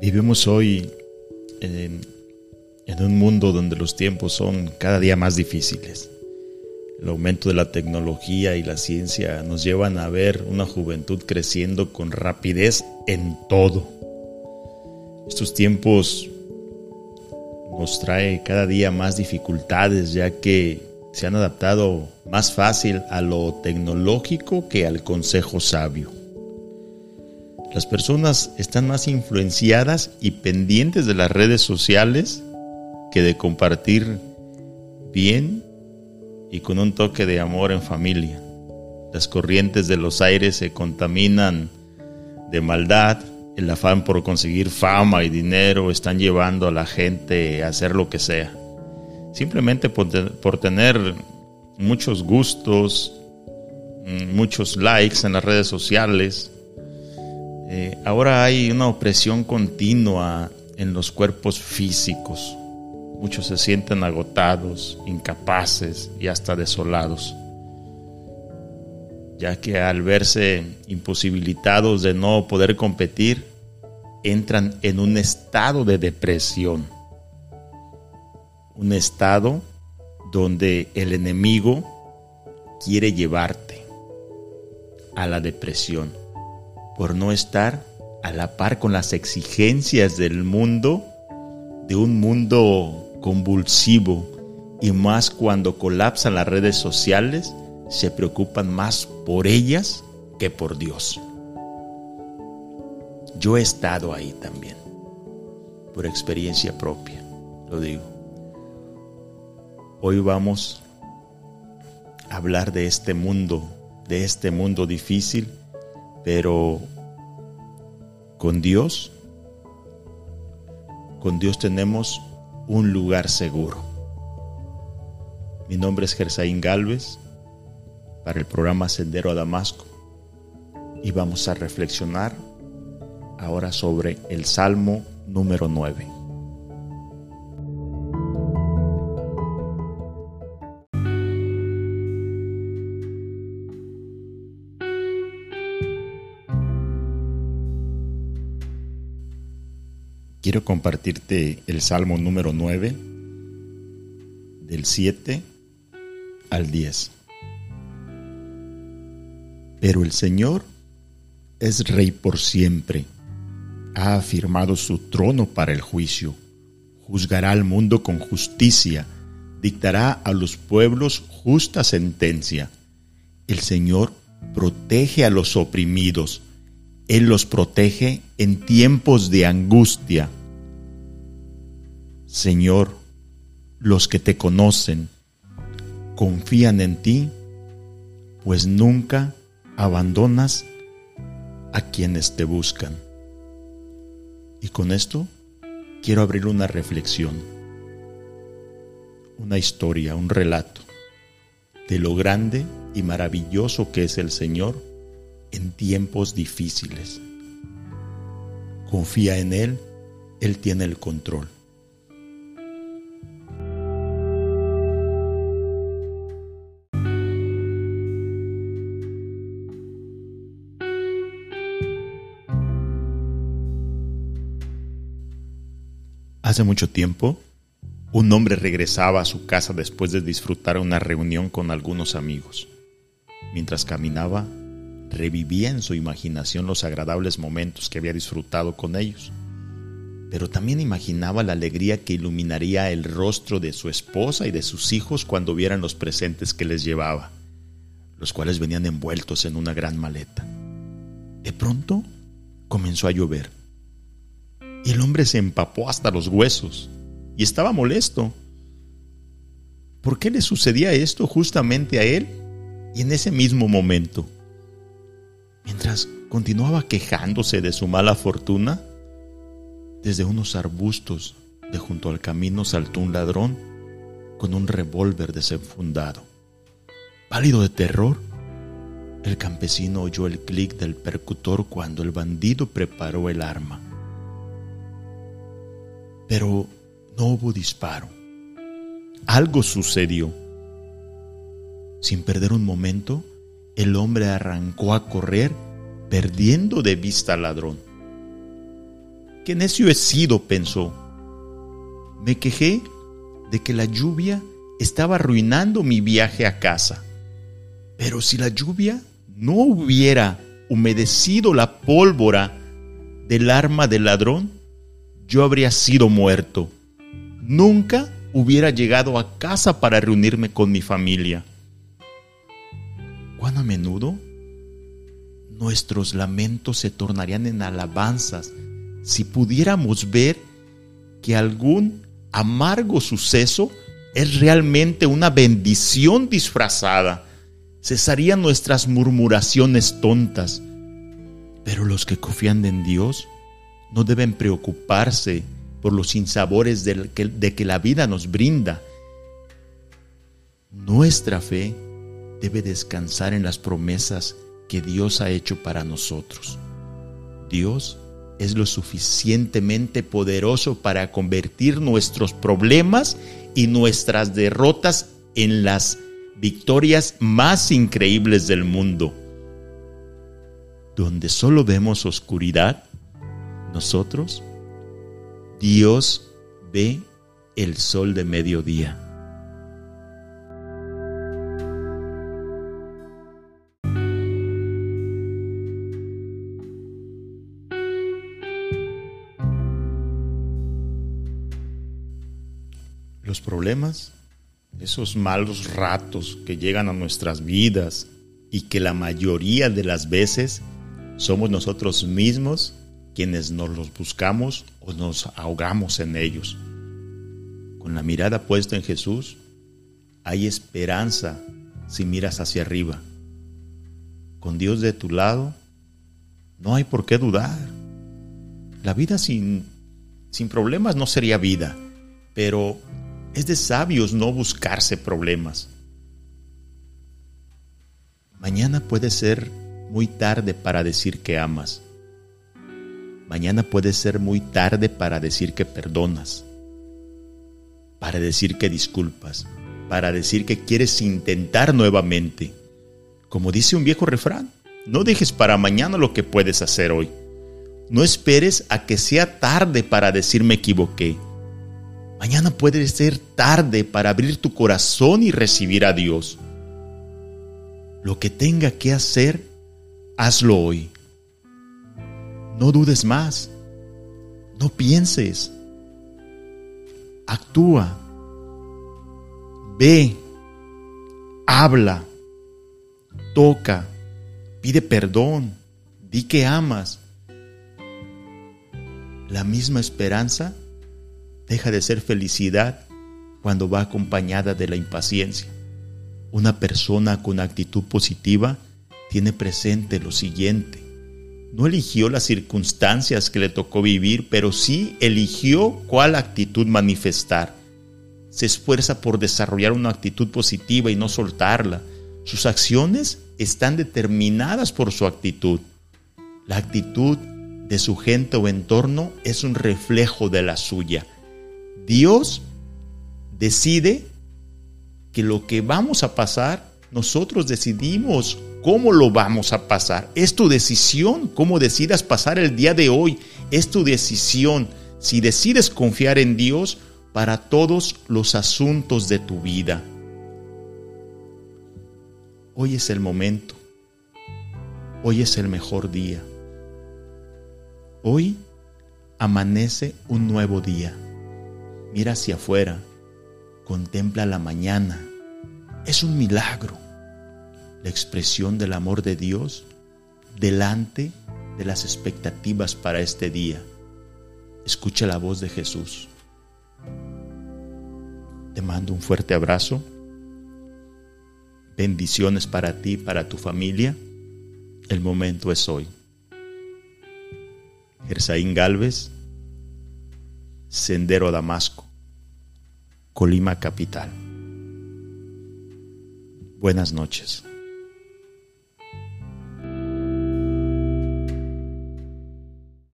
Vivimos hoy en, un mundo donde los tiempos son cada día más difíciles. El aumento de la tecnología y la ciencia nos llevan a ver una juventud creciendo con rapidez en todo. Estos tiempos nos trae cada día más dificultades ya que se han adaptado más fácil a lo tecnológico que al consejo sabio. Las personas están más influenciadas y pendientes de las redes sociales que de compartir bien y con un toque de amor en familia. Las corrientes de los aires se contaminan de maldad, el afán por conseguir fama y dinero están llevando a la gente a hacer lo que sea. Simplemente por, tener muchos gustos, mm, muchos likes en las redes sociales, eh, ahora hay una opresión continua en los cuerpos físicos. Muchos se sienten agotados, incapaces y hasta desolados, ya que al verse imposibilitados de no poder competir, entran en un estado de depresión. Un estado donde el enemigo quiere llevarte a la depresión por no estar a la par con las exigencias del mundo, de un mundo convulsivo, y más cuando colapsan las redes sociales, se preocupan más por ellas que por Dios. Yo he estado ahí también, por experiencia propia, lo digo. Hoy vamos a hablar de este mundo, de este mundo difícil pero con Dios, con Dios tenemos un lugar seguro. Mi nombre es Gersaín Galvez para el programa Sendero a Damasco y vamos a reflexionar ahora sobre el Salmo número 9. Quiero compartirte el Salmo número 9, del 7 al 10. Pero el Señor es rey por siempre, ha afirmado su trono para el juicio, juzgará al mundo con justicia, dictará a los pueblos justa sentencia. El Señor protege a los oprimidos, Él los protege en tiempos de angustia Señor, los que te conocen confían en ti, pues nunca abandonas a quienes te buscan. Y con esto quiero abrir una reflexión, una historia, un relato de lo grande y maravilloso que es el Señor en tiempos difíciles. Confía en Él, Él tiene el control. Hace mucho tiempo, un hombre regresaba a su casa después de disfrutar una reunión con algunos amigos. Mientras caminaba, revivía en su imaginación los agradables momentos que había disfrutado con ellos, pero también imaginaba la alegría que iluminaría el rostro de su esposa y de sus hijos cuando vieran los presentes que les llevaba, los cuales venían envueltos en una gran maleta. De pronto comenzó a llover el hombre se empapó hasta los huesos y estaba molesto. ¿Por qué le sucedía esto justamente a él y en ese mismo momento? Mientras continuaba quejándose de su mala fortuna, desde unos arbustos de junto al camino saltó un ladrón con un revólver desenfundado. Pálido de terror, el campesino oyó el clic del percutor cuando el bandido preparó el arma pero no hubo disparo. Algo sucedió. Sin perder un momento, el hombre arrancó a correr, perdiendo de vista al ladrón. qué necio he sido, pensó. Me quejé de que la lluvia estaba arruinando mi viaje a casa. Pero si la lluvia no hubiera humedecido la pólvora del arma del ladrón, yo habría sido muerto. Nunca hubiera llegado a casa para reunirme con mi familia. ¿Cuán a menudo nuestros lamentos se tornarían en alabanzas si pudiéramos ver que algún amargo suceso es realmente una bendición disfrazada. Cesarían nuestras murmuraciones tontas. Pero los que confían en Dios no deben preocuparse por los sinsabores de que, de que la vida nos brinda. Nuestra fe debe descansar en las promesas que Dios ha hecho para nosotros. Dios es lo suficientemente poderoso para convertir nuestros problemas y nuestras derrotas en las victorias más increíbles del mundo. Donde solo vemos oscuridad, nosotros, Dios ve el sol de mediodía. los problemas, esos malos ratos que llegan a nuestras vidas y que la mayoría de las veces somos nosotros mismos quienes nos los buscamos o nos ahogamos en ellos. Con la mirada puesta en Jesús, hay esperanza si miras hacia arriba. Con Dios de tu lado, no hay por qué dudar. La vida sin, sin problemas no sería vida, pero es de sabios no buscarse problemas. Mañana puede ser muy tarde para decir que amas. Mañana puede ser muy tarde para decir que perdonas, para decir que disculpas, para decir que quieres intentar nuevamente. Como dice un viejo refrán, no dejes para mañana lo que puedes hacer hoy. No esperes a que sea tarde para decir me equivoqué. Mañana puede ser tarde para abrir tu corazón y recibir a Dios. Lo que tenga que hacer, hazlo hoy. No dudes más. No pienses. Actúa. Ve. Habla. Toca. Pide perdón. Di que amas. La misma esperanza deja de ser felicidad cuando va acompañada de la impaciencia. Una persona con actitud positiva tiene presente lo siguiente. No eligió las circunstancias que le tocó vivir, pero sí eligió cuál actitud manifestar. Se esfuerza por desarrollar una actitud positiva y no soltarla. Sus acciones están determinadas por su actitud. La actitud de su gente o entorno es un reflejo de la suya. Dios decide que lo que vamos a pasar, nosotros decidimos cómo lo vamos a pasar. Es tu decisión cómo decidas pasar el día de hoy. Es tu decisión si decides confiar en Dios para todos los asuntos de tu vida. Hoy es el momento. Hoy es el mejor día. Hoy amanece un nuevo día. Mira hacia afuera, contempla la mañana. Es un milagro. La expresión del amor de Dios delante de las expectativas para este día. Escucha la voz de Jesús. Te mando un fuerte abrazo. Bendiciones para ti, para tu familia. El momento es hoy. Gersaín Galvez Sendero Damasco, Colima Capital. Buenas noches.